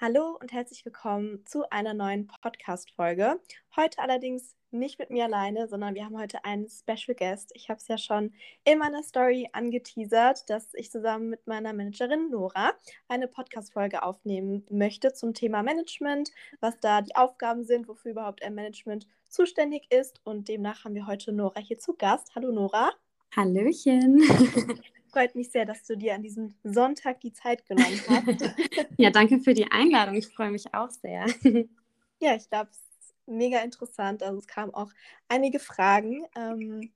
Hallo und herzlich willkommen zu einer neuen Podcast-Folge. Heute allerdings nicht mit mir alleine, sondern wir haben heute einen Special Guest. Ich habe es ja schon in meiner Story angeteasert, dass ich zusammen mit meiner Managerin Nora eine Podcast-Folge aufnehmen möchte zum Thema Management, was da die Aufgaben sind, wofür überhaupt ein Management zuständig ist. Und demnach haben wir heute Nora hier zu Gast. Hallo Nora. Hallöchen. Freut mich sehr, dass du dir an diesem Sonntag die Zeit genommen hast. ja, danke für die Einladung. Ich freue mich auch sehr. ja, ich glaube, es ist mega interessant. Also es kamen auch einige Fragen. Ähm,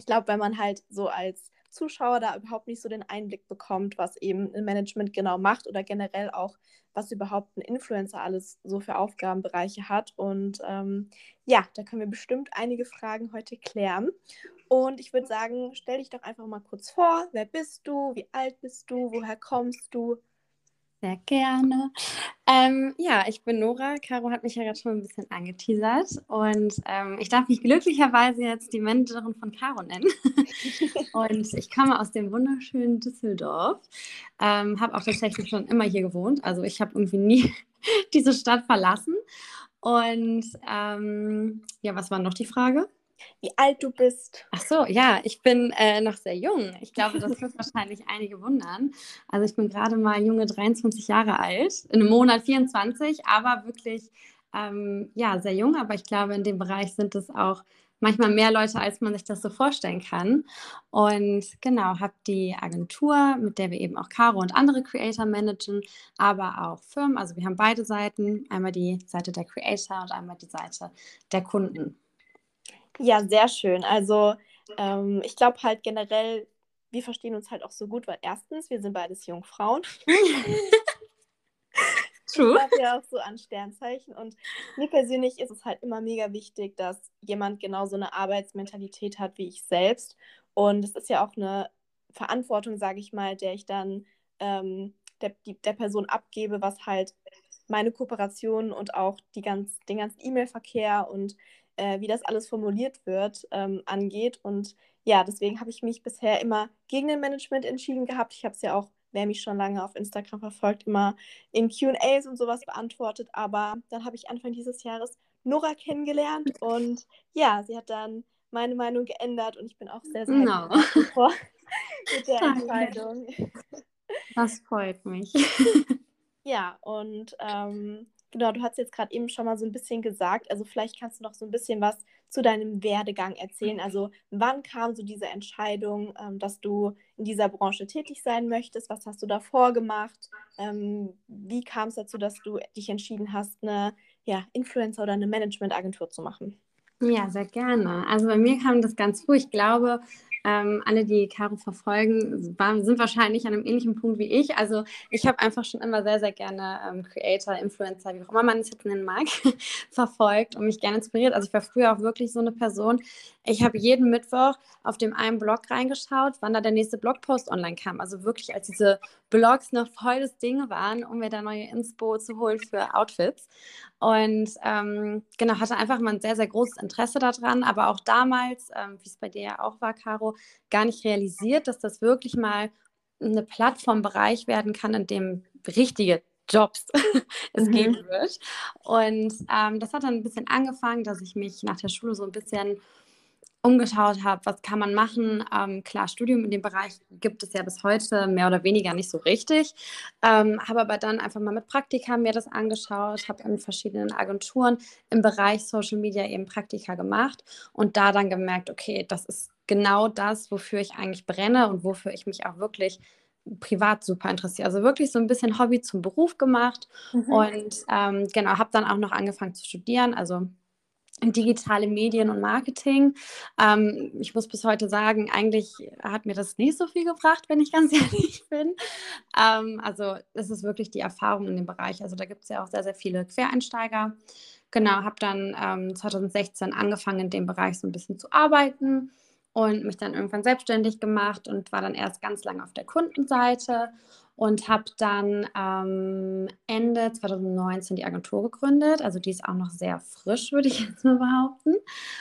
ich glaube, wenn man halt so als Zuschauer da überhaupt nicht so den Einblick bekommt, was eben ein Management genau macht oder generell auch, was überhaupt ein Influencer alles so für Aufgabenbereiche hat. Und ähm, ja, da können wir bestimmt einige Fragen heute klären. Und ich würde sagen, stell dich doch einfach mal kurz vor. Wer bist du? Wie alt bist du? Woher kommst du? Sehr gerne. Ähm, ja, ich bin Nora. Caro hat mich ja gerade schon ein bisschen angeteasert. Und ähm, ich darf mich glücklicherweise jetzt die Managerin von Caro nennen. und ich komme aus dem wunderschönen Düsseldorf. Ähm, habe auch tatsächlich schon immer hier gewohnt. Also ich habe irgendwie nie diese Stadt verlassen. Und ähm, ja, was war noch die Frage? Wie alt du bist. Ach so, ja, ich bin äh, noch sehr jung. Ich glaube, das wird wahrscheinlich einige wundern. Also ich bin gerade mal junge 23 Jahre alt, in einem Monat 24, aber wirklich ähm, ja sehr jung. Aber ich glaube, in dem Bereich sind es auch manchmal mehr Leute, als man sich das so vorstellen kann. Und genau, habe die Agentur, mit der wir eben auch Caro und andere Creator managen, aber auch Firmen. Also wir haben beide Seiten, einmal die Seite der Creator und einmal die Seite der Kunden. Ja, sehr schön. Also ähm, ich glaube halt generell, wir verstehen uns halt auch so gut, weil erstens, wir sind beides Jungfrauen. True. Das ja auch so an Sternzeichen. Und mir persönlich ist es halt immer mega wichtig, dass jemand genau so eine Arbeitsmentalität hat wie ich selbst. Und es ist ja auch eine Verantwortung, sage ich mal, der ich dann ähm, der, die, der Person abgebe, was halt meine Kooperation und auch die ganz, den ganzen E-Mail-Verkehr und äh, wie das alles formuliert wird, ähm, angeht. Und ja, deswegen habe ich mich bisher immer gegen den Management entschieden gehabt. Ich habe es ja auch, wer mich schon lange auf Instagram verfolgt, immer in QAs und sowas beantwortet. Aber dann habe ich Anfang dieses Jahres Nora kennengelernt und ja, sie hat dann meine Meinung geändert und ich bin auch sehr, sehr no. vor mit der Entscheidung. Das freut mich. Ja, und ähm, Genau, du hast jetzt gerade eben schon mal so ein bisschen gesagt, also vielleicht kannst du noch so ein bisschen was zu deinem Werdegang erzählen. Also wann kam so diese Entscheidung, ähm, dass du in dieser Branche tätig sein möchtest? Was hast du davor gemacht? Ähm, wie kam es dazu, dass du dich entschieden hast, eine ja, Influencer oder eine Managementagentur zu machen? Ja, sehr gerne. Also bei mir kam das ganz früh. Ich glaube, ähm, alle, die Caro verfolgen, waren, sind wahrscheinlich an einem ähnlichen Punkt wie ich. Also ich habe einfach schon immer sehr, sehr gerne ähm, Creator, Influencer, wie auch immer man es jetzt nennen mag, verfolgt und mich gerne inspiriert. Also ich war früher auch wirklich so eine Person. Ich habe jeden Mittwoch auf dem einen Blog reingeschaut, wann da der nächste Blogpost online kam. Also wirklich, als diese Blogs noch voll das Ding waren, um mir da neue Inspo zu holen für Outfits. Und ähm, genau, hatte einfach mal ein sehr, sehr großes Interesse daran, aber auch damals, ähm, wie es bei dir ja auch war, Caro, gar nicht realisiert, dass das wirklich mal eine Plattformbereich werden kann, in dem richtige Jobs es mhm. geben wird. Und ähm, das hat dann ein bisschen angefangen, dass ich mich nach der Schule so ein bisschen umgeschaut habe, was kann man machen. Ähm, klar, Studium in dem Bereich gibt es ja bis heute mehr oder weniger nicht so richtig. Ähm, habe aber dann einfach mal mit Praktika mir das angeschaut, habe in verschiedenen Agenturen im Bereich Social Media eben Praktika gemacht und da dann gemerkt, okay, das ist genau das, wofür ich eigentlich brenne und wofür ich mich auch wirklich privat super interessiere. Also wirklich so ein bisschen Hobby zum Beruf gemacht mhm. und ähm, genau, habe dann auch noch angefangen zu studieren. Also digitale Medien und Marketing. Ähm, ich muss bis heute sagen, eigentlich hat mir das nicht so viel gebracht, wenn ich ganz ehrlich bin. Ähm, also es ist wirklich die Erfahrung in dem Bereich. Also da gibt es ja auch sehr, sehr viele Quereinsteiger. Genau, habe dann ähm, 2016 angefangen, in dem Bereich so ein bisschen zu arbeiten und mich dann irgendwann selbstständig gemacht und war dann erst ganz lange auf der Kundenseite und habe dann ähm, Ende 2019 die Agentur gegründet. Also die ist auch noch sehr frisch, würde ich jetzt mal behaupten.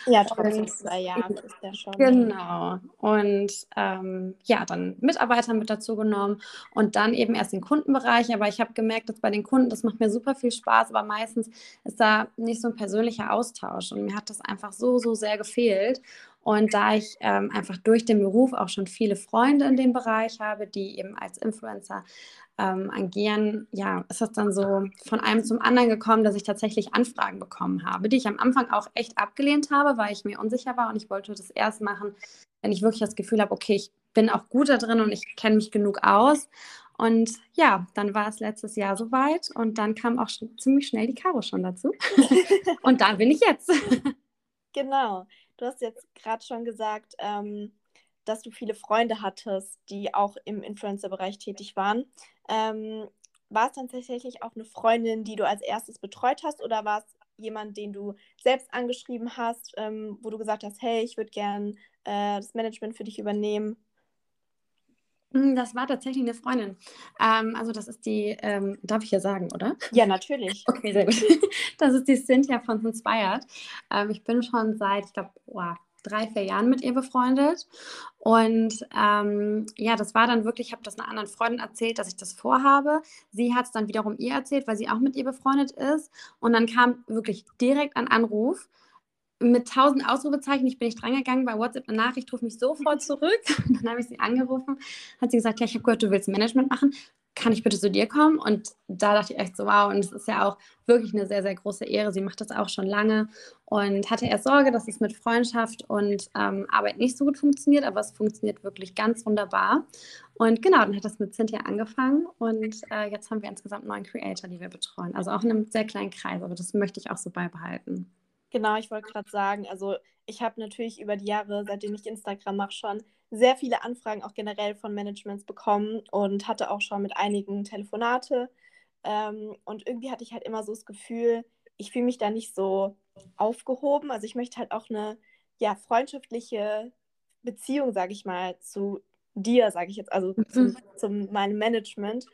Ja, trotzdem zwei Jahre ist ja schon. Genau. Und ähm, ja, dann Mitarbeiter mit dazu genommen und dann eben erst den Kundenbereich. Aber ich habe gemerkt, dass bei den Kunden, das macht mir super viel Spaß, aber meistens ist da nicht so ein persönlicher Austausch. Und mir hat das einfach so, so sehr gefehlt. Und da ich ähm, einfach durch den Beruf auch schon viele Freunde in dem Bereich habe, die eben als Influencer ähm, agieren, ja, ist das dann so von einem zum anderen gekommen, dass ich tatsächlich Anfragen bekommen habe, die ich am Anfang auch echt abgelehnt habe, weil ich mir unsicher war und ich wollte das erst machen, wenn ich wirklich das Gefühl habe, okay, ich bin auch gut da drin und ich kenne mich genug aus. Und ja, dann war es letztes Jahr soweit und dann kam auch schon, ziemlich schnell die Caro schon dazu. und da bin ich jetzt. genau. Du hast jetzt gerade schon gesagt, ähm, dass du viele Freunde hattest, die auch im Influencer-Bereich tätig waren. Ähm, war es dann tatsächlich auch eine Freundin, die du als erstes betreut hast oder war es jemand, den du selbst angeschrieben hast, ähm, wo du gesagt hast, hey, ich würde gern äh, das Management für dich übernehmen? Hm, das war tatsächlich eine Freundin. Ähm, also das ist die, ähm, darf ich ja sagen, oder? Ja, natürlich. Okay, sehr gut. Das ist die Cynthia von Inspired. Ähm, ich bin schon seit, ich glaube, oh, drei, vier Jahren mit ihr befreundet. Und ähm, ja, das war dann wirklich, ich habe das einer anderen Freundin erzählt, dass ich das vorhabe. Sie hat es dann wiederum ihr erzählt, weil sie auch mit ihr befreundet ist. Und dann kam wirklich direkt ein Anruf mit tausend Ausrufezeichen. Ich bin nicht drangegangen, bei WhatsApp eine Nachricht, ruft mich sofort zurück. dann habe ich sie angerufen, hat sie gesagt, ja, ich habe gehört, du willst Management machen. Kann ich bitte zu dir kommen? Und da dachte ich echt so, wow, und es ist ja auch wirklich eine sehr, sehr große Ehre. Sie macht das auch schon lange und hatte erst Sorge, dass es mit Freundschaft und ähm, Arbeit nicht so gut funktioniert, aber es funktioniert wirklich ganz wunderbar. Und genau, dann hat das mit Cynthia angefangen und äh, jetzt haben wir insgesamt neun Creator, die wir betreuen. Also auch in einem sehr kleinen Kreis, aber das möchte ich auch so beibehalten. Genau, ich wollte gerade sagen, also ich habe natürlich über die Jahre, seitdem ich Instagram mache, schon sehr viele Anfragen auch generell von Managements bekommen und hatte auch schon mit einigen Telefonate. Ähm, und irgendwie hatte ich halt immer so das Gefühl, ich fühle mich da nicht so aufgehoben. Also ich möchte halt auch eine ja, freundschaftliche Beziehung, sage ich mal, zu dir, sage ich jetzt, also mhm. zu, zu meinem Management.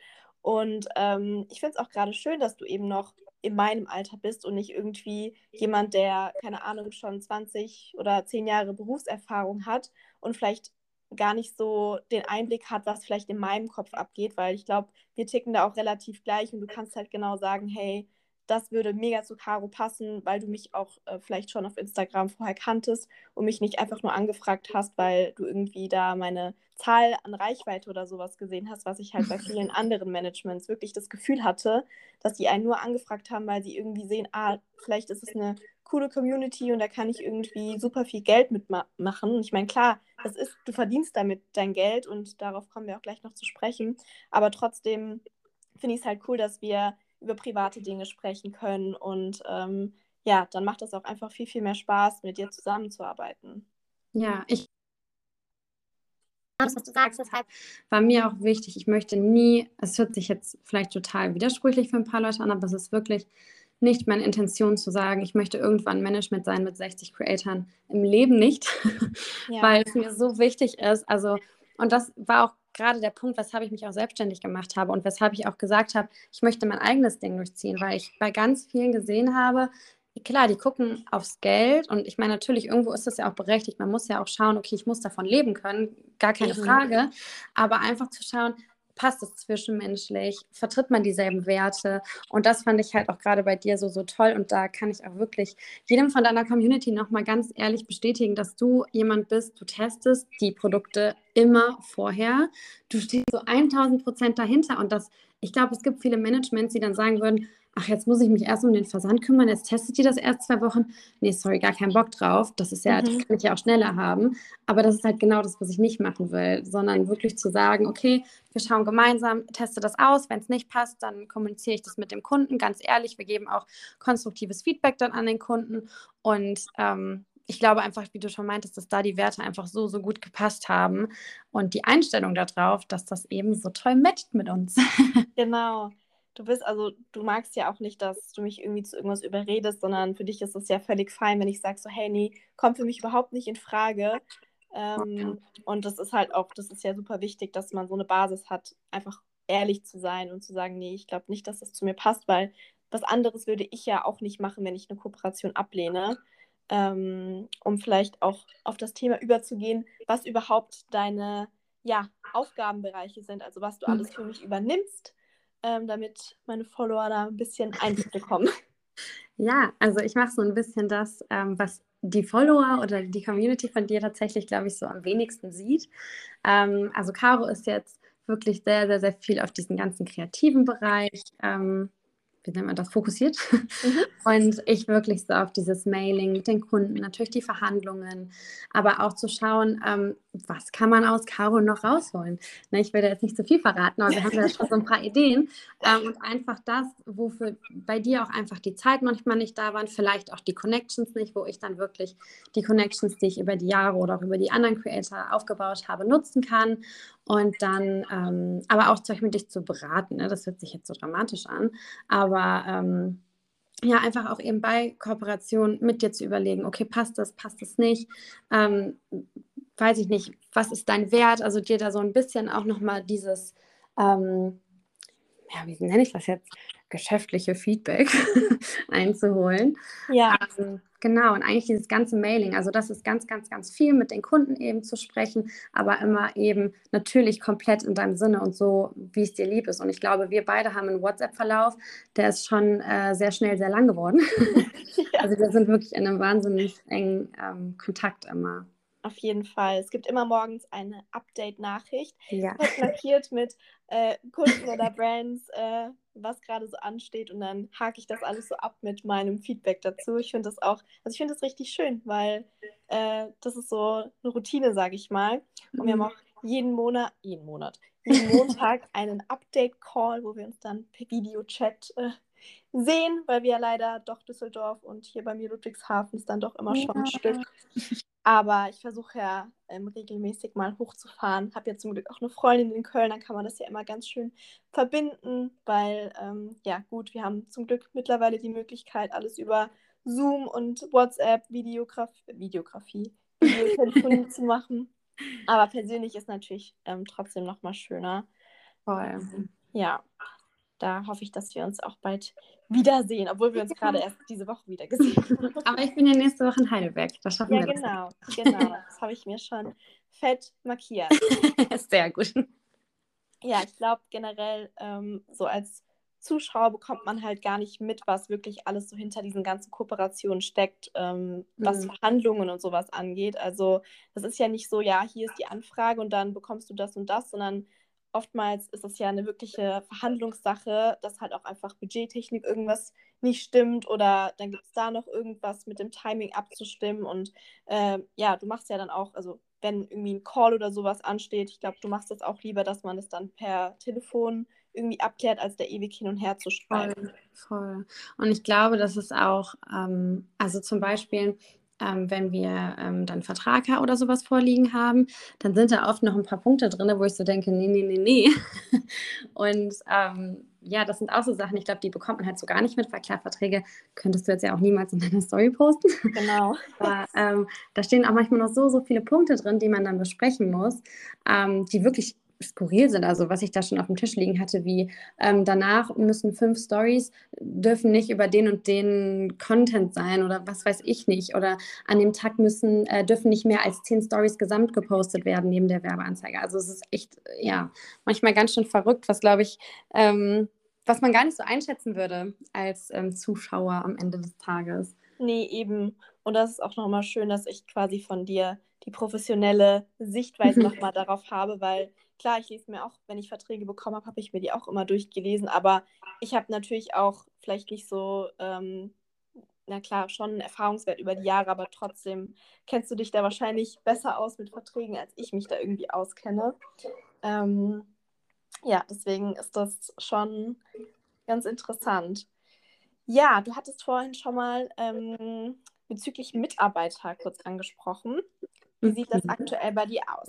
Und ähm, ich finde es auch gerade schön, dass du eben noch in meinem Alter bist und nicht irgendwie jemand, der, keine Ahnung, schon 20 oder 10 Jahre Berufserfahrung hat und vielleicht gar nicht so den Einblick hat, was vielleicht in meinem Kopf abgeht, weil ich glaube, wir ticken da auch relativ gleich und du kannst halt genau sagen, hey, das würde mega zu Caro passen, weil du mich auch äh, vielleicht schon auf Instagram vorher kanntest und mich nicht einfach nur angefragt hast, weil du irgendwie da meine Zahl an Reichweite oder sowas gesehen hast, was ich halt bei vielen anderen Managements wirklich das Gefühl hatte, dass die einen nur angefragt haben, weil sie irgendwie sehen, ah, vielleicht ist es eine coole Community und da kann ich irgendwie super viel Geld mitmachen. Ich meine, klar, das ist, du verdienst damit dein Geld und darauf kommen wir auch gleich noch zu sprechen, aber trotzdem finde ich es halt cool, dass wir über private Dinge sprechen können. Und ähm, ja, dann macht es auch einfach viel, viel mehr Spaß, mit dir zusammenzuarbeiten. Ja, ich. Das, was du sagst, deshalb war mir auch wichtig. Ich möchte nie, es hört sich jetzt vielleicht total widersprüchlich für ein paar Leute an, aber es ist wirklich nicht meine Intention zu sagen, ich möchte irgendwann Management sein mit 60 Creatoren. Im Leben nicht, ja. weil es mir so wichtig ist. Also, und das war auch gerade der Punkt, weshalb ich mich auch selbstständig gemacht habe und weshalb ich auch gesagt habe, ich möchte mein eigenes Ding durchziehen, weil ich bei ganz vielen gesehen habe, klar, die gucken aufs Geld und ich meine, natürlich, irgendwo ist das ja auch berechtigt. Man muss ja auch schauen, okay, ich muss davon leben können, gar keine mhm. Frage. Aber einfach zu schauen, passt es zwischenmenschlich, vertritt man dieselben Werte? Und das fand ich halt auch gerade bei dir so, so toll. Und da kann ich auch wirklich jedem von deiner Community nochmal ganz ehrlich bestätigen, dass du jemand bist, du testest die Produkte immer vorher, du stehst so 1000 Prozent dahinter. Und das, ich glaube, es gibt viele Managements, die dann sagen würden, ach, jetzt muss ich mich erst um den Versand kümmern, jetzt testet ihr das erst zwei Wochen. Nee, sorry, gar keinen Bock drauf. Das ist ja, mhm. das kann ich ja auch schneller haben. Aber das ist halt genau das, was ich nicht machen will, sondern wirklich zu sagen, okay, wir schauen gemeinsam, teste das aus. Wenn es nicht passt, dann kommuniziere ich das mit dem Kunden. Ganz ehrlich, wir geben auch konstruktives Feedback dann an den Kunden. Und ähm, ich glaube einfach, wie du schon meintest, dass da die Werte einfach so, so gut gepasst haben und die Einstellung darauf, dass das eben so toll matcht mit uns. Genau du bist, also du magst ja auch nicht, dass du mich irgendwie zu irgendwas überredest, sondern für dich ist es ja völlig fein, wenn ich sage so, hey, nee, kommt für mich überhaupt nicht in Frage. Ähm, und das ist halt auch, das ist ja super wichtig, dass man so eine Basis hat, einfach ehrlich zu sein und zu sagen, nee, ich glaube nicht, dass das zu mir passt, weil was anderes würde ich ja auch nicht machen, wenn ich eine Kooperation ablehne. Ähm, um vielleicht auch auf das Thema überzugehen, was überhaupt deine ja, Aufgabenbereiche sind, also was du alles für mich übernimmst, ähm, damit meine Follower da ein bisschen Einblick bekommen. Ja, also ich mache so ein bisschen das, ähm, was die Follower oder die Community von dir tatsächlich, glaube ich, so am wenigsten sieht. Ähm, also Caro ist jetzt wirklich sehr, sehr, sehr viel auf diesen ganzen kreativen Bereich ähm, wie nennt man das, fokussiert. Mhm. Und ich wirklich so auf dieses Mailing mit den Kunden, natürlich die Verhandlungen, aber auch zu schauen, ähm, was kann man aus Caro noch rausholen. Ne, ich will da jetzt nicht zu viel verraten, aber wir haben ja schon so ein paar Ideen. Ähm, und einfach das, wofür bei dir auch einfach die Zeit manchmal nicht da waren, vielleicht auch die Connections nicht, wo ich dann wirklich die Connections, die ich über die Jahre oder auch über die anderen Creator aufgebaut habe, nutzen kann und dann, ähm, aber auch zum Beispiel dich zu beraten, ne? das hört sich jetzt so dramatisch an, aber ähm, ja, einfach auch eben bei Kooperation mit dir zu überlegen, okay, passt das, passt das nicht, ähm, weiß ich nicht, was ist dein Wert, also dir da so ein bisschen auch nochmal dieses, ähm, ja, wie nenne ich das jetzt, geschäftliche Feedback einzuholen. Ja. Ähm, Genau, und eigentlich dieses ganze Mailing, also das ist ganz, ganz, ganz viel mit den Kunden eben zu sprechen, aber immer eben natürlich komplett in deinem Sinne und so, wie es dir lieb ist. Und ich glaube, wir beide haben einen WhatsApp-Verlauf, der ist schon äh, sehr schnell sehr lang geworden. Ja. Also wir sind wirklich in einem wahnsinnig engen ähm, Kontakt immer. Auf jeden Fall. Es gibt immer morgens eine Update-Nachricht, ja. markiert mit äh, Kunden oder Brands, äh, was gerade so ansteht und dann hake ich das alles so ab mit meinem Feedback dazu. Ich finde das auch, also ich finde das richtig schön, weil äh, das ist so eine Routine, sage ich mal. Und wir haben mhm. auch jeden Monat, jeden Monat, jeden Montag einen Update-Call, wo wir uns dann per Videochat äh, sehen, weil wir ja leider doch Düsseldorf und hier bei mir Ludwigshafen ist dann doch immer schon ein Stück. Aber ich versuche ja ähm, regelmäßig mal hochzufahren. Habe ja zum Glück auch eine Freundin in Köln, dann kann man das ja immer ganz schön verbinden, weil, ähm, ja gut, wir haben zum Glück mittlerweile die Möglichkeit, alles über Zoom und WhatsApp, Videograf Videografie, Videotelefonie zu machen. Aber persönlich ist natürlich ähm, trotzdem nochmal schöner. Voll. Ja, da hoffe ich, dass wir uns auch bald wiedersehen, obwohl wir uns gerade erst diese Woche wieder gesehen haben. Aber ich bin ja nächste Woche in Heidelberg. Das schaffen ja, wir. Genau, das. genau. Das habe ich mir schon fett markiert. Sehr gut. Ja, ich glaube generell, ähm, so als Zuschauer bekommt man halt gar nicht mit, was wirklich alles so hinter diesen ganzen Kooperationen steckt, ähm, was mhm. Verhandlungen und sowas angeht. Also das ist ja nicht so, ja, hier ist die Anfrage und dann bekommst du das und das, sondern oftmals ist es ja eine wirkliche Verhandlungssache, dass halt auch einfach Budgettechnik irgendwas nicht stimmt oder dann gibt es da noch irgendwas mit dem Timing abzustimmen und äh, ja, du machst ja dann auch, also wenn irgendwie ein Call oder sowas ansteht, ich glaube, du machst das auch lieber, dass man es das dann per Telefon irgendwie abklärt, als da ewig hin und her zu schreiben. Voll, voll. Und ich glaube, dass es auch, ähm, also zum Beispiel, ähm, wenn wir ähm, dann Vertrag oder sowas vorliegen haben, dann sind da oft noch ein paar Punkte drin, wo ich so denke, nee, nee, nee, nee. und ähm, ja, das sind auch so Sachen, ich glaube, die bekommt man halt so gar nicht mit, weil klar, Verträge könntest du jetzt ja auch niemals in deiner Story posten. Genau. Aber ähm, da stehen auch manchmal noch so, so viele Punkte drin, die man dann besprechen muss, ähm, die wirklich skurril sind. Also was ich da schon auf dem Tisch liegen hatte, wie ähm, danach müssen fünf Stories dürfen nicht über den und den Content sein oder was weiß ich nicht. Oder an dem Tag müssen äh, dürfen nicht mehr als zehn Stories gesamt gepostet werden neben der Werbeanzeige. Also es ist echt ja manchmal ganz schön verrückt, was glaube ich ähm, was man gar nicht so einschätzen würde als ähm, Zuschauer am Ende des Tages. Nee, eben. Und das ist auch nochmal schön, dass ich quasi von dir die professionelle Sichtweise nochmal darauf habe, weil klar, ich lese mir auch, wenn ich Verträge bekommen habe, habe ich mir die auch immer durchgelesen, aber ich habe natürlich auch vielleicht nicht so, ähm, na klar, schon einen Erfahrungswert über die Jahre, aber trotzdem kennst du dich da wahrscheinlich besser aus mit Verträgen, als ich mich da irgendwie auskenne. Ähm, ja, deswegen ist das schon ganz interessant. Ja, du hattest vorhin schon mal ähm, bezüglich Mitarbeiter kurz angesprochen. Wie sieht das mhm. aktuell bei dir aus?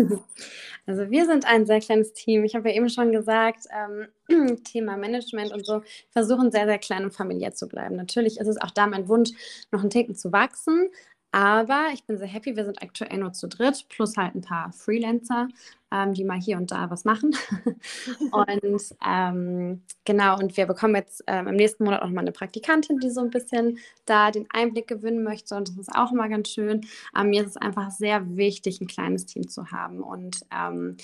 Also wir sind ein sehr kleines Team. Ich habe ja eben schon gesagt, ähm, Thema Management und so, versuchen sehr, sehr klein und familiär zu bleiben. Natürlich ist es auch da mein Wunsch, noch einen Ticken zu wachsen. Aber ich bin sehr happy, wir sind aktuell nur zu dritt, plus halt ein paar Freelancer, ähm, die mal hier und da was machen. und ähm, genau, und wir bekommen jetzt ähm, im nächsten Monat auch mal eine Praktikantin, die so ein bisschen da den Einblick gewinnen möchte. Und das ist auch immer ganz schön. Ähm, mir ist es einfach sehr wichtig, ein kleines Team zu haben. Und ähm,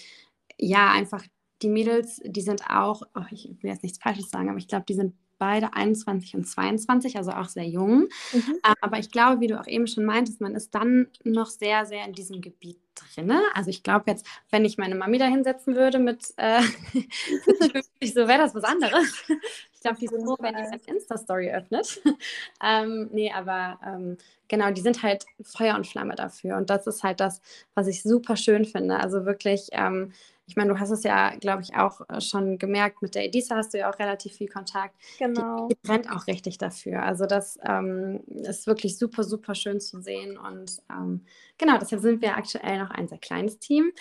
ja, einfach die Mädels, die sind auch, oh, ich will jetzt nichts Falsches sagen, aber ich glaube, die sind beide 21 und 22, also auch sehr jung. Mhm. Aber ich glaube, wie du auch eben schon meintest, man ist dann noch sehr, sehr in diesem Gebiet drin. Also ich glaube jetzt, wenn ich meine Mami da hinsetzen würde mit äh, so wäre das was anderes. Ich glaube, die sind froh, wenn die eine Insta-Story öffnet. ähm, nee, aber ähm, genau, die sind halt Feuer und Flamme dafür. Und das ist halt das, was ich super schön finde. Also wirklich, ähm, ich meine, du hast es ja, glaube ich, auch äh, schon gemerkt, mit der Edisa hast du ja auch relativ viel Kontakt. Genau. Die, die brennt auch richtig dafür. Also das ähm, ist wirklich super, super schön zu sehen. Und ähm, genau, deshalb sind wir aktuell noch ein sehr kleines Team.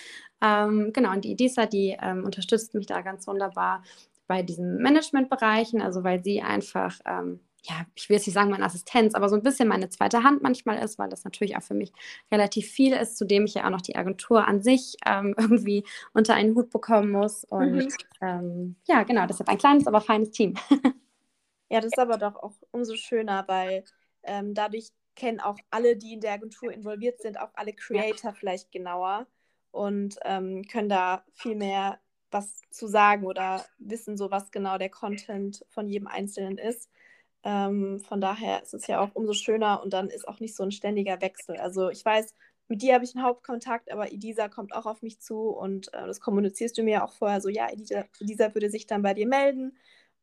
Ähm, genau, und die Edisa, die ähm, unterstützt mich da ganz wunderbar bei diesen Managementbereichen, also weil sie einfach ähm, ja, ich will jetzt nicht sagen meine Assistenz, aber so ein bisschen meine zweite Hand manchmal ist, weil das natürlich auch für mich relativ viel ist, zudem ich ja auch noch die Agentur an sich ähm, irgendwie unter einen Hut bekommen muss. Und mhm. ähm, ja, genau, deshalb ein kleines, aber feines Team. ja, das ist aber doch auch umso schöner, weil ähm, dadurch kennen auch alle, die in der Agentur involviert sind, auch alle Creator ja. vielleicht genauer und ähm, können da viel mehr was zu sagen oder wissen so, was genau der Content von jedem Einzelnen ist. Ähm, von daher ist es ja auch umso schöner und dann ist auch nicht so ein ständiger Wechsel. Also ich weiß, mit dir habe ich einen Hauptkontakt, aber Edisa kommt auch auf mich zu und äh, das kommunizierst du mir auch vorher so, ja, Edisa, würde sich dann bei dir melden.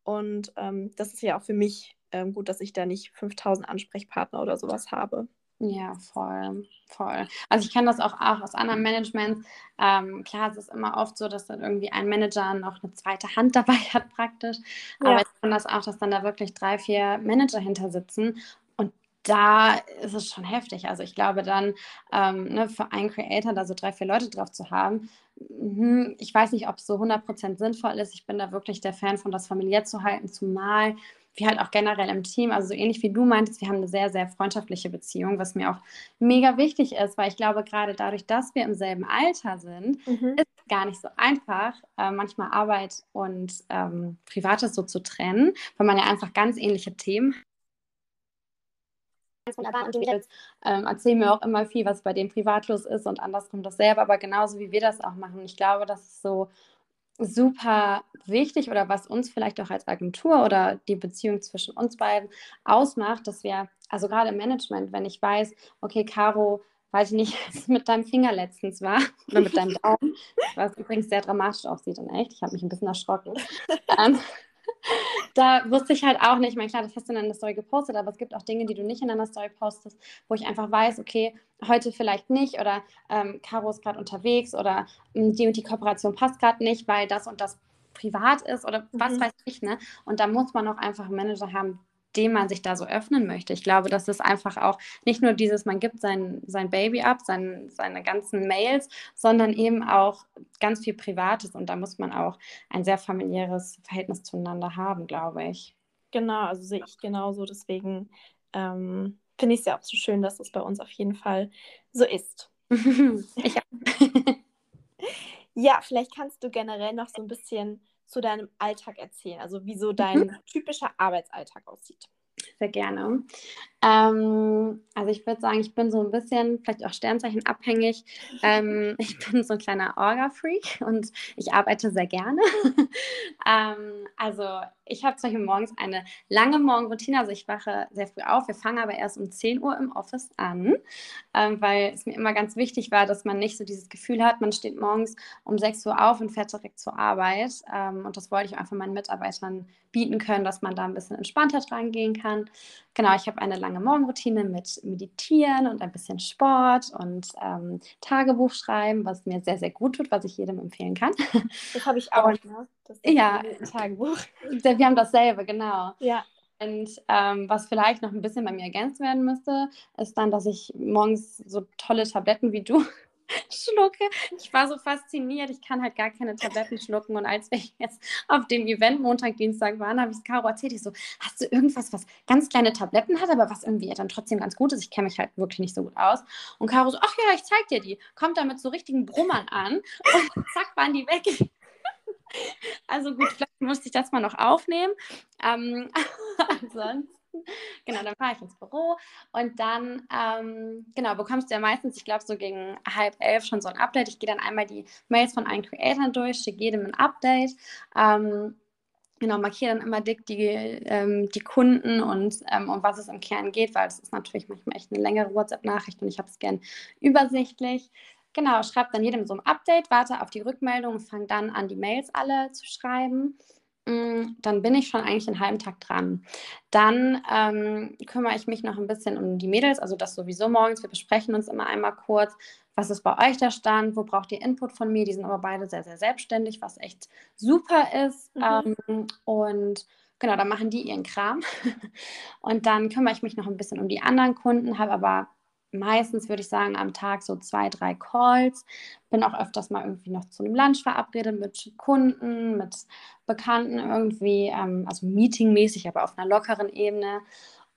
Und ähm, das ist ja auch für mich ähm, gut, dass ich da nicht 5000 Ansprechpartner oder sowas habe. Ja, voll, voll. Also ich kenne das auch, auch aus anderen Managements. Ähm, klar, es ist immer oft so, dass dann irgendwie ein Manager noch eine zweite Hand dabei hat praktisch. Ja. Aber ich kenne das auch, dass dann da wirklich drei, vier Manager hinter sitzen. Und da ist es schon heftig. Also ich glaube dann, ähm, ne, für einen Creator da so drei, vier Leute drauf zu haben, hm, ich weiß nicht, ob es so 100% sinnvoll ist. Ich bin da wirklich der Fan von, das familiär zu halten, zumal wie halt auch generell im Team, also so ähnlich wie du meintest, wir haben eine sehr, sehr freundschaftliche Beziehung, was mir auch mega wichtig ist, weil ich glaube, gerade dadurch, dass wir im selben Alter sind, mhm. ist es gar nicht so einfach, äh, manchmal Arbeit und ähm, Privates so zu trennen, weil man ja einfach ganz ähnliche Themen hat. Und die Mädels ähm, erzählen mir auch immer viel, was bei dem privatlos ist und andersrum dasselbe, aber genauso wie wir das auch machen. Ich glaube, das ist so super wichtig oder was uns vielleicht auch als Agentur oder die Beziehung zwischen uns beiden ausmacht, dass wir, also gerade im Management, wenn ich weiß, okay, Caro, weiß ich nicht, was mit deinem Finger letztens war oder mit deinem Daumen, was übrigens sehr dramatisch aussieht in echt, ich habe mich ein bisschen erschrocken. Da wusste ich halt auch nicht, ich meine, klar, das hast du in einer Story gepostet, aber es gibt auch Dinge, die du nicht in einer Story postest, wo ich einfach weiß, okay, heute vielleicht nicht oder ähm, Caro ist gerade unterwegs oder ähm, die und die Kooperation passt gerade nicht, weil das und das privat ist oder was mhm. weiß ich, ne? Und da muss man auch einfach einen Manager haben, dem man sich da so öffnen möchte. Ich glaube, das ist einfach auch nicht nur dieses, man gibt sein, sein Baby ab, sein, seine ganzen Mails, sondern eben auch ganz viel Privates und da muss man auch ein sehr familiäres Verhältnis zueinander haben, glaube ich. Genau, also sehe ich genauso. Deswegen ähm, finde ich es ja auch so schön, dass es bei uns auf jeden Fall so ist. ja, vielleicht kannst du generell noch so ein bisschen zu deinem Alltag erzählen, also wie so dein mhm. typischer Arbeitsalltag aussieht. Sehr gerne. Ähm, also ich würde sagen, ich bin so ein bisschen, vielleicht auch Sternzeichen abhängig. Ähm, ich bin so ein kleiner Orga-Freak und ich arbeite sehr gerne. ähm, also ich habe zum Beispiel morgens eine lange Morgenroutine, also ich wache sehr früh auf. Wir fangen aber erst um 10 Uhr im Office an, ähm, weil es mir immer ganz wichtig war, dass man nicht so dieses Gefühl hat, man steht morgens um 6 Uhr auf und fährt direkt zur Arbeit. Ähm, und das wollte ich einfach meinen Mitarbeitern bieten können, dass man da ein bisschen entspannter dran gehen kann. Genau, ich habe eine lange Morgenroutine mit Meditieren und ein bisschen Sport und ähm, Tagebuch schreiben, was mir sehr, sehr gut tut, was ich jedem empfehlen kann. Das habe ich auch, und, ne? Ja, Tagebuch. Wir haben dasselbe, genau. Ja. Und ähm, was vielleicht noch ein bisschen bei mir ergänzt werden müsste, ist dann, dass ich morgens so tolle Tabletten wie du schlucke. Ich war so fasziniert. Ich kann halt gar keine Tabletten schlucken. Und als wir jetzt auf dem Event Montag, Dienstag waren, habe ich es Caro erzählt. Ich so, hast du irgendwas, was ganz kleine Tabletten hat, aber was irgendwie dann trotzdem ganz gut ist? Ich kenne mich halt wirklich nicht so gut aus. Und Caro so, ach ja, ich zeig dir die. Kommt da mit so richtigen Brummern an. Und zack, waren die weg. Also gut, vielleicht musste ich das mal noch aufnehmen. Ähm, ansonsten genau, dann fahre ich ins Büro und dann, ähm, genau, bekommst du ja meistens, ich glaube, so gegen halb elf schon so ein Update. Ich gehe dann einmal die Mails von allen Creatoren durch, schicke jedem ein Update. Ähm, genau, markiere dann immer dick die, ähm, die Kunden und ähm, um was es im Kern geht, weil es ist natürlich manchmal echt eine längere WhatsApp-Nachricht und ich habe es gern übersichtlich. Genau, schreibe dann jedem so ein Update, warte auf die Rückmeldung und fange dann an, die Mails alle zu schreiben. Dann bin ich schon eigentlich einen halben Tag dran. Dann ähm, kümmere ich mich noch ein bisschen um die Mädels, also das sowieso morgens. Wir besprechen uns immer einmal kurz, was ist bei euch der Stand, wo braucht ihr Input von mir. Die sind aber beide sehr, sehr selbstständig, was echt super ist. Mhm. Ähm, und genau, dann machen die ihren Kram. und dann kümmere ich mich noch ein bisschen um die anderen Kunden, habe aber meistens, würde ich sagen, am Tag so zwei, drei Calls. Bin auch öfters mal irgendwie noch zu einem Lunch verabredet mit Kunden, mit Bekannten irgendwie, ähm, also meetingmäßig, aber auf einer lockeren Ebene.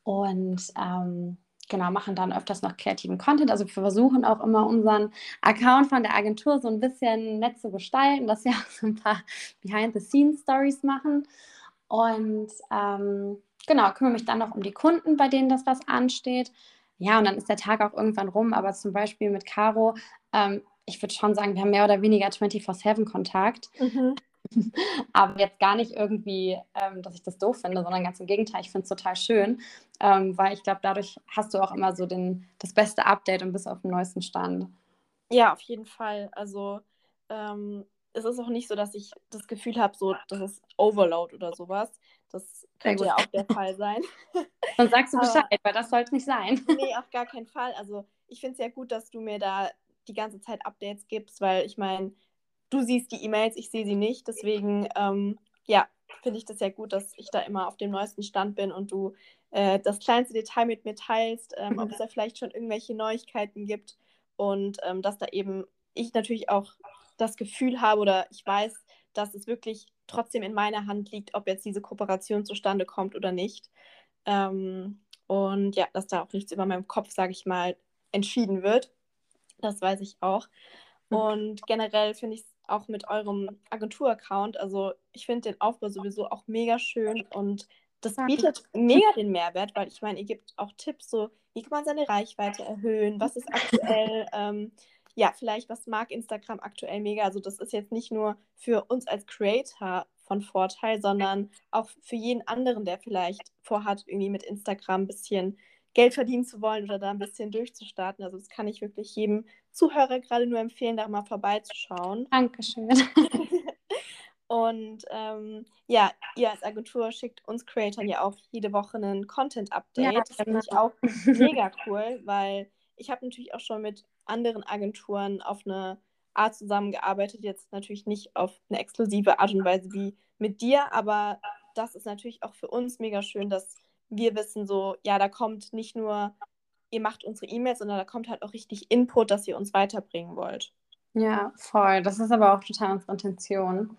Und ähm, genau, machen dann öfters noch kreativen Content. Also wir versuchen auch immer unseren Account von der Agentur so ein bisschen nett zu gestalten, dass wir auch so ein paar Behind-the-Scenes-Stories machen. Und ähm, genau, kümmere mich dann noch um die Kunden, bei denen das was ansteht ja, und dann ist der Tag auch irgendwann rum. Aber zum Beispiel mit Caro, ähm, ich würde schon sagen, wir haben mehr oder weniger 24-7-Kontakt. Mhm. Aber jetzt gar nicht irgendwie, ähm, dass ich das doof finde, sondern ganz im Gegenteil, ich finde es total schön, ähm, weil ich glaube, dadurch hast du auch immer so den, das beste Update und bist auf dem neuesten Stand. Ja, auf jeden Fall. Also ähm, es ist auch nicht so, dass ich das Gefühl habe, so, das ist Overload oder sowas. Das könnte ja auch der Fall sein. Dann sagst du Bescheid, Aber, weil das sollte nicht sein. Nee, auf gar keinen Fall. Also ich finde es ja gut, dass du mir da die ganze Zeit Updates gibst, weil ich meine, du siehst die E-Mails, ich sehe sie nicht. Deswegen, ähm, ja, finde ich das ja gut, dass ich da immer auf dem neuesten Stand bin und du äh, das kleinste Detail mit mir teilst, ähm, ob es da vielleicht schon irgendwelche Neuigkeiten gibt und ähm, dass da eben ich natürlich auch das Gefühl habe oder ich weiß, dass es wirklich trotzdem in meiner Hand liegt, ob jetzt diese Kooperation zustande kommt oder nicht. Ähm, und ja, dass da auch nichts über meinem Kopf, sage ich mal, entschieden wird. Das weiß ich auch. Mhm. Und generell finde ich es auch mit eurem Agentur-Account, also ich finde den Aufbau sowieso auch mega schön und das bietet mega den Mehrwert, weil ich meine, ihr gebt auch Tipps, so wie kann man seine Reichweite erhöhen, was ist aktuell ähm, ja, vielleicht, was mag Instagram aktuell mega? Also, das ist jetzt nicht nur für uns als Creator von Vorteil, sondern auch für jeden anderen, der vielleicht vorhat, irgendwie mit Instagram ein bisschen Geld verdienen zu wollen oder da ein bisschen durchzustarten. Also, das kann ich wirklich jedem Zuhörer gerade nur empfehlen, da mal vorbeizuschauen. Dankeschön. Und ähm, ja, ihr als Agentur schickt uns Creatoren ja auch jede Woche einen Content-Update. Ja, das finde ich genau. auch mega cool, weil ich habe natürlich auch schon mit anderen Agenturen auf eine Art zusammengearbeitet. Jetzt natürlich nicht auf eine exklusive Art und Weise wie mit dir, aber das ist natürlich auch für uns mega schön, dass wir wissen, so, ja, da kommt nicht nur, ihr macht unsere E-Mails, sondern da kommt halt auch richtig Input, dass ihr uns weiterbringen wollt. Ja, voll. Das ist aber auch total unsere Intention.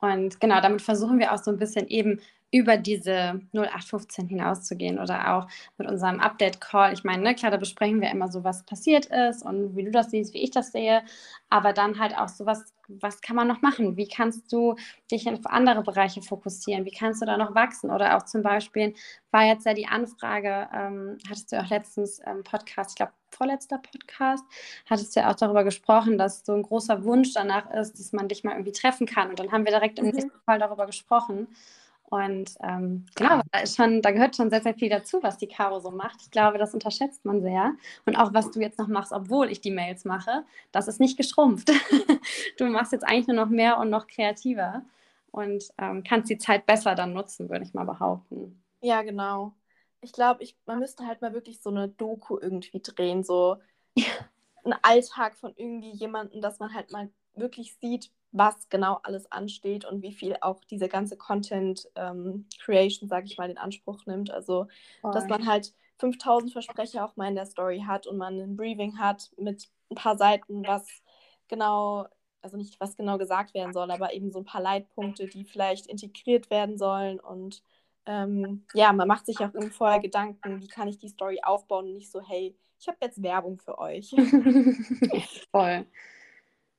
Und genau, damit versuchen wir auch so ein bisschen eben über diese 0815 hinauszugehen oder auch mit unserem Update-Call. Ich meine, ne, klar, da besprechen wir immer so, was passiert ist und wie du das siehst, wie ich das sehe, aber dann halt auch so, was, was kann man noch machen? Wie kannst du dich auf andere Bereiche fokussieren? Wie kannst du da noch wachsen? Oder auch zum Beispiel war jetzt ja die Anfrage, ähm, hattest du auch letztens im ähm, Podcast, ich glaube, vorletzter Podcast, hattest du ja auch darüber gesprochen, dass so ein großer Wunsch danach ist, dass man dich mal irgendwie treffen kann. Und dann haben wir direkt im mhm. nächsten Fall darüber gesprochen. Und ähm, genau, da, schon, da gehört schon sehr, sehr viel dazu, was die Caro so macht. Ich glaube, das unterschätzt man sehr. Und auch was du jetzt noch machst, obwohl ich die Mails mache, das ist nicht geschrumpft. du machst jetzt eigentlich nur noch mehr und noch kreativer und ähm, kannst die Zeit besser dann nutzen, würde ich mal behaupten. Ja, genau. Ich glaube, ich, man müsste halt mal wirklich so eine Doku irgendwie drehen, so ein Alltag von irgendwie jemandem, dass man halt mal wirklich sieht, was genau alles ansteht und wie viel auch diese ganze Content ähm, Creation, sage ich mal, in Anspruch nimmt. Also, oh. dass man halt 5000 Versprecher auch mal in der Story hat und man ein Briefing hat mit ein paar Seiten, was genau, also nicht was genau gesagt werden soll, aber eben so ein paar Leitpunkte, die vielleicht integriert werden sollen und ähm, ja, man macht sich auch irgendwie vorher Gedanken, wie kann ich die Story aufbauen und nicht so, hey, ich habe jetzt Werbung für euch. Voll.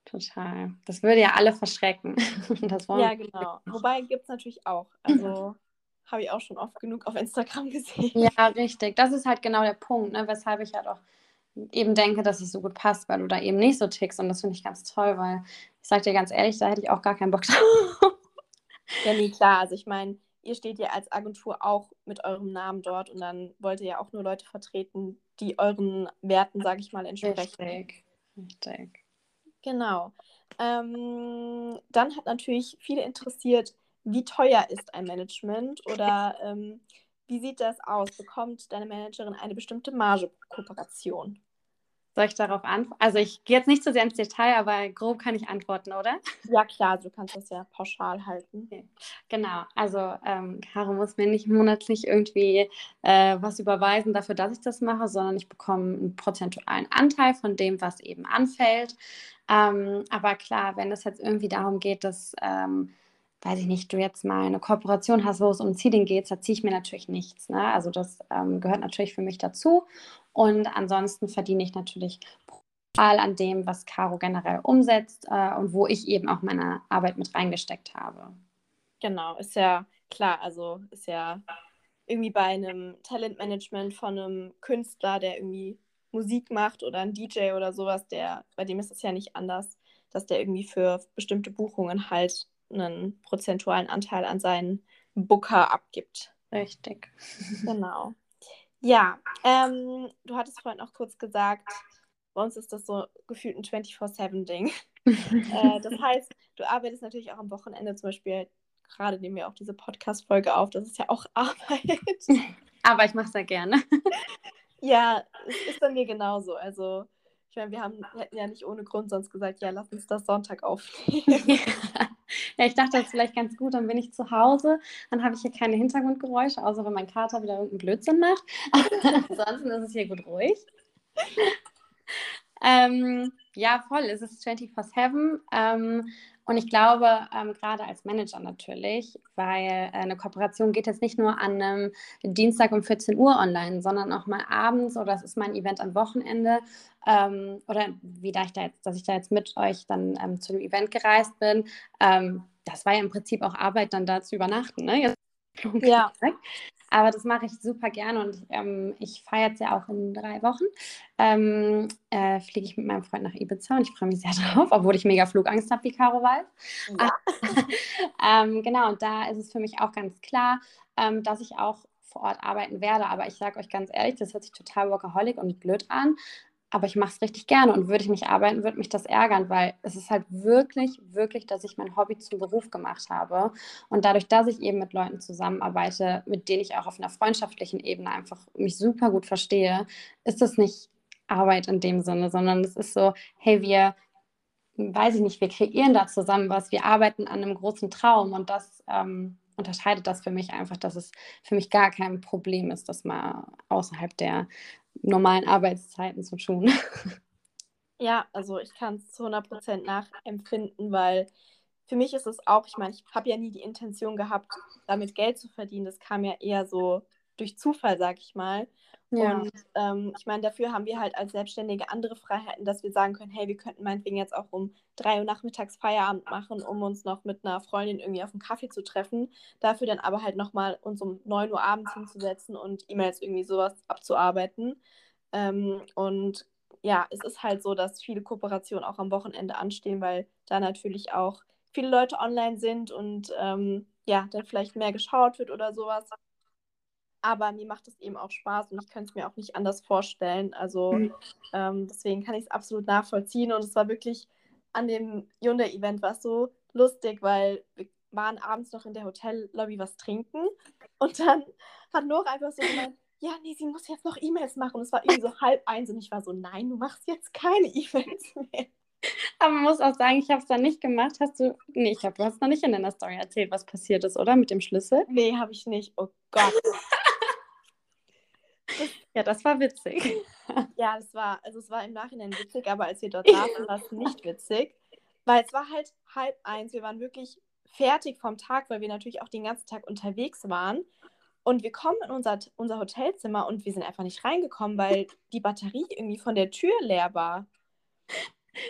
Total. Das würde ja alle verschrecken. ja, genau. Wobei gibt es natürlich auch. Also habe ich auch schon oft genug auf Instagram gesehen. Ja, richtig. Das ist halt genau der Punkt, ne? weshalb ich halt auch eben denke, dass es so gut passt, weil du da eben nicht so tickst. Und das finde ich ganz toll, weil ich sage dir ganz ehrlich, da hätte ich auch gar keinen Bock drauf. Ja, nee, klar. Also ich meine, ihr steht ja als Agentur auch mit eurem Namen dort und dann wollt ihr ja auch nur Leute vertreten, die euren Werten, sage ich mal, entsprechen. Richtig, richtig. Genau. Ähm, dann hat natürlich viele interessiert, wie teuer ist ein Management oder ähm, wie sieht das aus? Bekommt deine Managerin eine bestimmte Marge pro Kooperation? Soll ich darauf antworten? Also ich gehe jetzt nicht so sehr ins Detail, aber grob kann ich antworten, oder? Ja, klar, du kannst das ja pauschal halten. Okay. Genau, also ähm, Caro muss mir nicht monatlich irgendwie äh, was überweisen dafür, dass ich das mache, sondern ich bekomme einen prozentualen Anteil von dem, was eben anfällt. Ähm, aber klar, wenn es jetzt irgendwie darum geht, dass ähm, weiß ich nicht, du jetzt mal eine Kooperation hast, wo es um Seeding geht, da ziehe ich mir natürlich nichts. Ne? Also das ähm, gehört natürlich für mich dazu. Und ansonsten verdiene ich natürlich all an dem, was Caro generell umsetzt äh, und wo ich eben auch meine Arbeit mit reingesteckt habe. Genau, ist ja klar, also ist ja irgendwie bei einem Talentmanagement von einem Künstler, der irgendwie Musik macht oder ein DJ oder sowas, der, bei dem ist es ja nicht anders, dass der irgendwie für bestimmte Buchungen halt einen prozentualen Anteil an seinen Booker abgibt. Richtig. Genau. Ja, ähm, du hattest vorhin auch kurz gesagt, bei uns ist das so gefühlt ein 24-7-Ding. äh, das heißt, du arbeitest natürlich auch am Wochenende zum Beispiel, gerade nehmen wir auch diese Podcast-Folge auf, das ist ja auch Arbeit. Aber ich mache es ja gerne. ja, es ist bei mir genauso. Also ich meine, wir, haben, hätten ja nicht ohne Grund sonst gesagt, ja, lass uns das Sonntag aufnehmen. ja, ich dachte, das ist vielleicht ganz gut, dann bin ich zu Hause, dann habe ich hier keine Hintergrundgeräusche, außer wenn mein Kater wieder irgendeinen Blödsinn macht. Ansonsten ist es hier gut ruhig. ähm, ja, voll, es ist 24-7. Ähm, und ich glaube, ähm, gerade als Manager natürlich, weil äh, eine Kooperation geht jetzt nicht nur an einem Dienstag um 14 Uhr online, sondern auch mal abends oder es ist mein Event am Wochenende ähm, oder wie da ich da jetzt, dass ich da jetzt mit euch dann ähm, zu dem Event gereist bin. Ähm, das war ja im Prinzip auch Arbeit, dann da zu übernachten. Ne? Jetzt ja. Aber das mache ich super gerne und ähm, ich feiere jetzt ja auch in drei Wochen. Ähm, äh, Fliege ich mit meinem Freund nach Ibiza und ich freue mich sehr drauf, obwohl ich mega Flugangst habe, wie Caro weiß. Ja. ähm, genau, und da ist es für mich auch ganz klar, ähm, dass ich auch vor Ort arbeiten werde. Aber ich sage euch ganz ehrlich, das hört sich total workaholic und blöd an aber ich mache es richtig gerne und würde ich nicht arbeiten, würde mich das ärgern, weil es ist halt wirklich, wirklich, dass ich mein Hobby zum Beruf gemacht habe. Und dadurch, dass ich eben mit Leuten zusammenarbeite, mit denen ich auch auf einer freundschaftlichen Ebene einfach mich super gut verstehe, ist das nicht Arbeit in dem Sinne, sondern es ist so, hey, wir, weiß ich nicht, wir kreieren da zusammen was, wir arbeiten an einem großen Traum und das ähm, unterscheidet das für mich einfach, dass es für mich gar kein Problem ist, das mal außerhalb der normalen Arbeitszeiten zu tun. Ja, also ich kann es zu 100% nachempfinden, weil für mich ist es auch, ich meine, ich habe ja nie die Intention gehabt, damit Geld zu verdienen. Das kam ja eher so durch Zufall, sag ich mal. Ja. Und ähm, ich meine, dafür haben wir halt als Selbstständige andere Freiheiten, dass wir sagen können, hey, wir könnten meinetwegen jetzt auch um drei Uhr nachmittags Feierabend machen, um uns noch mit einer Freundin irgendwie auf einen Kaffee zu treffen. Dafür dann aber halt nochmal uns um neun Uhr abends hinzusetzen und E-Mails irgendwie sowas abzuarbeiten. Ähm, und ja, es ist halt so, dass viele Kooperationen auch am Wochenende anstehen, weil da natürlich auch viele Leute online sind und ähm, ja, dann vielleicht mehr geschaut wird oder sowas. Aber mir macht es eben auch Spaß und ich könnte es mir auch nicht anders vorstellen. Also mhm. ähm, deswegen kann ich es absolut nachvollziehen. Und es war wirklich an dem Hyundai-Event war so lustig, weil wir waren abends noch in der Hotellobby was trinken und dann hat Nora einfach so gemeint, ja, nee, sie muss jetzt noch E-Mails machen. Und es war irgendwie so halb eins und ich war so, nein, du machst jetzt keine E-Mails mehr. Aber man muss auch sagen, ich habe es dann nicht gemacht. Hast du. Nee, ich glaube, du hast noch nicht in deiner Story erzählt, was passiert ist, oder? Mit dem Schlüssel? Nee, habe ich nicht. Oh Gott. Ja, das war witzig. Ja, es war, also es war im Nachhinein witzig, aber als wir dort saßen, war es nicht witzig. Weil es war halt halb eins. Wir waren wirklich fertig vom Tag, weil wir natürlich auch den ganzen Tag unterwegs waren. Und wir kommen in unser, unser Hotelzimmer und wir sind einfach nicht reingekommen, weil die Batterie irgendwie von der Tür leer war.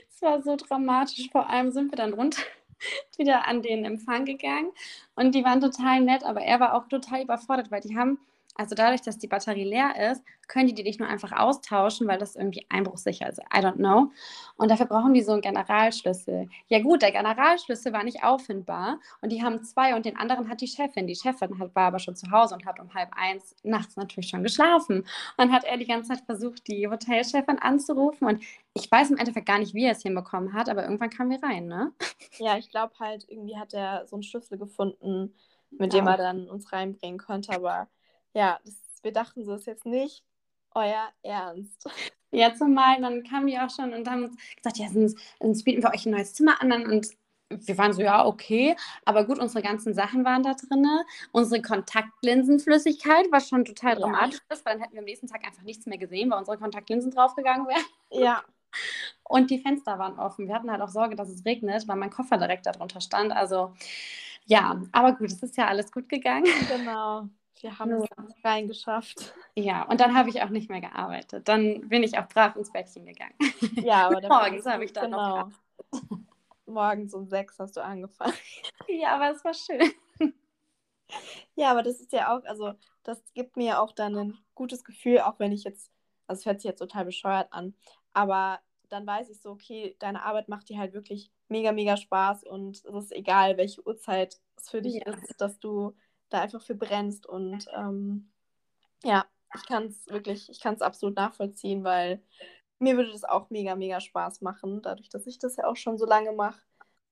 Es war so dramatisch. Vor allem sind wir dann runter wieder an den Empfang gegangen und die waren total nett, aber er war auch total überfordert, weil die haben also dadurch, dass die Batterie leer ist, können die die nicht nur einfach austauschen, weil das irgendwie einbruchsicher ist. I don't know. Und dafür brauchen die so einen Generalschlüssel. Ja gut, der Generalschlüssel war nicht auffindbar und die haben zwei und den anderen hat die Chefin. Die Chefin hat, war aber schon zu Hause und hat um halb eins nachts natürlich schon geschlafen. Und dann hat er die ganze Zeit versucht, die Hotelchefin anzurufen und ich weiß im Endeffekt gar nicht, wie er es hinbekommen hat, aber irgendwann kamen wir rein, ne? Ja, ich glaube halt, irgendwie hat er so einen Schlüssel gefunden, mit ja. dem er dann uns reinbringen konnte, aber ja, das, wir dachten so, ist jetzt nicht euer Ernst. Ja, zumal, dann kamen die auch schon und haben uns gesagt, ja, sonst, sonst bieten wir euch ein neues Zimmer an und wir waren so, ja, okay, aber gut, unsere ganzen Sachen waren da drin. Unsere Kontaktlinsenflüssigkeit war schon total ja. dramatisch, weil dann hätten wir am nächsten Tag einfach nichts mehr gesehen, weil unsere Kontaktlinsen draufgegangen wären. Ja. Und die Fenster waren offen. Wir hatten halt auch Sorge, dass es regnet, weil mein Koffer direkt darunter stand. Also, ja, aber gut, es ist ja alles gut gegangen. Genau. Wir haben es reingeschafft. Ja, und dann habe ich auch nicht mehr gearbeitet. Dann bin ich auch brav ins Bettchen gegangen. Ja, aber morgens habe ich dann genau. noch. Morgens um sechs hast du angefangen. Ja, aber es war schön. Ja, aber das ist ja auch, also das gibt mir auch dann ein gutes Gefühl, auch wenn ich jetzt, also es hört sich jetzt total bescheuert an, aber dann weiß ich so, okay, deine Arbeit macht dir halt wirklich mega, mega Spaß und es ist egal, welche Uhrzeit es für dich ja. ist, dass du da einfach für brennst. Und ähm, ja, ich kann es wirklich, ich kann es absolut nachvollziehen, weil mir würde das auch mega, mega Spaß machen, dadurch, dass ich das ja auch schon so lange mache.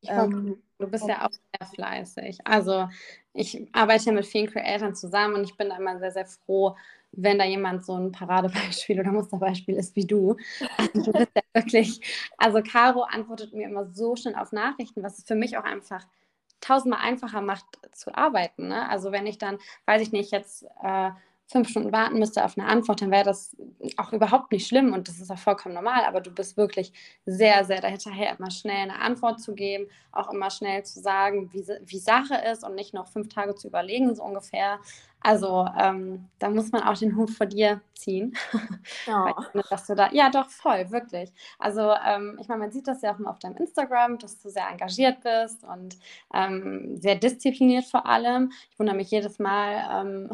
Ähm, du bist ja auch sehr fleißig. Also ich arbeite mit vielen Creatoren zusammen und ich bin da immer sehr, sehr froh, wenn da jemand so ein Paradebeispiel oder Musterbeispiel ist wie du. Also, du bist ja wirklich, also Caro antwortet mir immer so schnell auf Nachrichten, was für mich auch einfach tausendmal einfacher macht zu arbeiten. Ne? Also wenn ich dann, weiß ich nicht, jetzt äh, fünf Stunden warten müsste auf eine Antwort, dann wäre das auch überhaupt nicht schlimm und das ist auch vollkommen normal. Aber du bist wirklich sehr, sehr dahinterher, immer schnell eine Antwort zu geben, auch immer schnell zu sagen, wie, wie Sache ist und nicht noch fünf Tage zu überlegen, so ungefähr. Also ähm, da muss man auch den Hut vor dir ziehen. Ja. dass du da, ja, doch, voll, wirklich. Also ähm, ich meine, man sieht das ja auch immer auf deinem Instagram, dass du sehr engagiert bist und ähm, sehr diszipliniert vor allem. Ich wundere mich jedes Mal, ähm,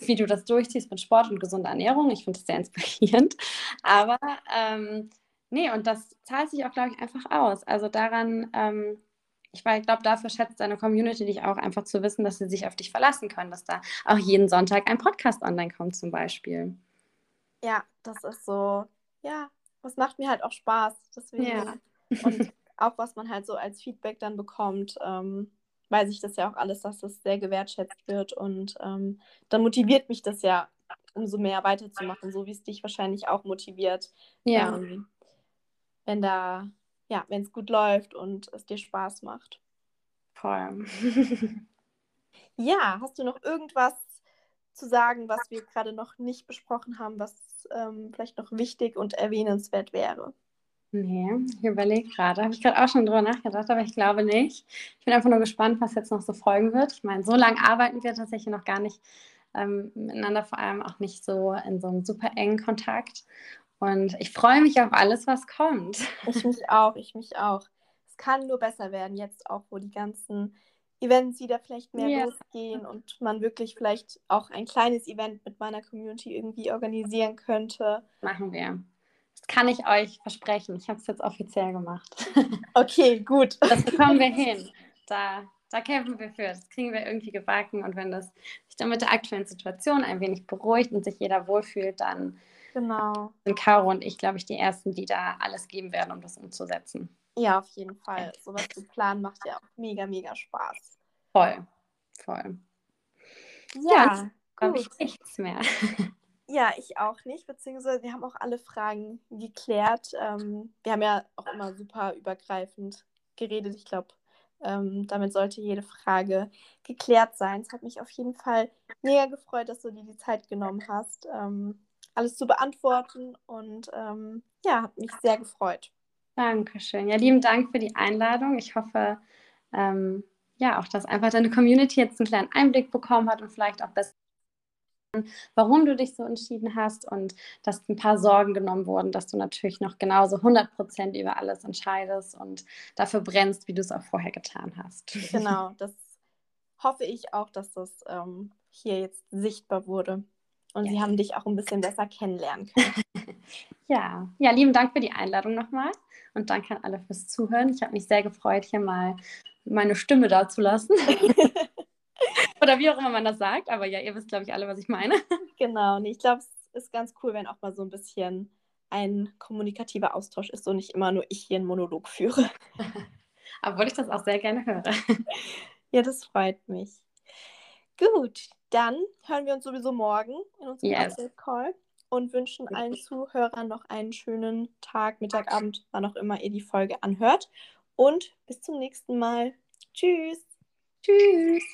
wie du das durchziehst mit Sport und gesunder Ernährung. Ich finde das sehr inspirierend. Aber ähm, nee, und das zahlt sich auch, glaube ich, einfach aus. Also daran ähm, ich glaube, dafür schätzt deine Community dich auch einfach zu wissen, dass sie sich auf dich verlassen können, dass da auch jeden Sonntag ein Podcast online kommt zum Beispiel. Ja, das ist so, ja, das macht mir halt auch Spaß. Deswegen. Ja. Und auch was man halt so als Feedback dann bekommt, ähm, weiß ich das ja auch alles, dass das sehr gewertschätzt wird und ähm, dann motiviert mich das ja umso mehr weiterzumachen, so wie es dich wahrscheinlich auch motiviert. Ja. Ähm, wenn da ja, wenn es gut läuft und es dir Spaß macht. Voll. ja, hast du noch irgendwas zu sagen, was wir gerade noch nicht besprochen haben, was ähm, vielleicht noch wichtig und erwähnenswert wäre? Nee, ich überlege gerade. Habe ich gerade auch schon drüber nachgedacht, aber ich glaube nicht. Ich bin einfach nur gespannt, was jetzt noch so folgen wird. Ich meine, so lange arbeiten wir tatsächlich noch gar nicht ähm, miteinander, vor allem auch nicht so in so einem super engen Kontakt. Und ich freue mich auf alles, was kommt. Ich mich auch, ich mich auch. Es kann nur besser werden, jetzt auch, wo die ganzen Events wieder vielleicht mehr yeah. losgehen und man wirklich vielleicht auch ein kleines Event mit meiner Community irgendwie organisieren könnte. Machen wir. Das kann ich euch versprechen. Ich habe es jetzt offiziell gemacht. Okay, gut. Das bekommen wir hin. Da, da kämpfen wir für. Das kriegen wir irgendwie gebacken. Und wenn das sich dann mit der aktuellen Situation ein wenig beruhigt und sich jeder wohlfühlt, dann Genau. Sind Caro und ich, glaube ich, die Ersten, die da alles geben werden, um das umzusetzen. Ja, auf jeden Fall. Sowas zu planen macht ja auch mega, mega Spaß. Voll, voll. Ja, ja glaube ich nichts mehr. Ja, ich auch nicht, beziehungsweise wir haben auch alle Fragen geklärt. Ähm, wir haben ja auch immer super übergreifend geredet. Ich glaube, ähm, damit sollte jede Frage geklärt sein. Es hat mich auf jeden Fall mega gefreut, dass du dir die Zeit genommen hast, ähm, alles zu beantworten. Und ähm, ja, hat mich sehr gefreut. Dankeschön. Ja, lieben Dank für die Einladung. Ich hoffe, ähm, ja, auch, dass einfach deine Community jetzt einen kleinen Einblick bekommen hat und vielleicht auch besser warum du dich so entschieden hast und dass ein paar Sorgen genommen wurden, dass du natürlich noch genauso 100 Prozent über alles entscheidest und dafür brennst, wie du es auch vorher getan hast. Genau, das hoffe ich auch, dass das ähm, hier jetzt sichtbar wurde und ja. sie haben dich auch ein bisschen besser kennenlernen können. ja, ja, lieben Dank für die Einladung nochmal und danke an alle fürs Zuhören. Ich habe mich sehr gefreut, hier mal meine Stimme da zu lassen. Oder wie auch immer man das sagt, aber ja, ihr wisst, glaube ich, alle, was ich meine. Genau, und ich glaube, es ist ganz cool, wenn auch mal so ein bisschen ein kommunikativer Austausch ist und nicht immer nur ich hier einen Monolog führe. Obwohl ich das auch sehr gerne höre. Ja, das freut mich. Gut, dann hören wir uns sowieso morgen in unserem yes. Call und wünschen allen Zuhörern noch einen schönen Tag, Mittag, Abend, wann auch immer ihr die Folge anhört. Und bis zum nächsten Mal. Tschüss. Tschüss.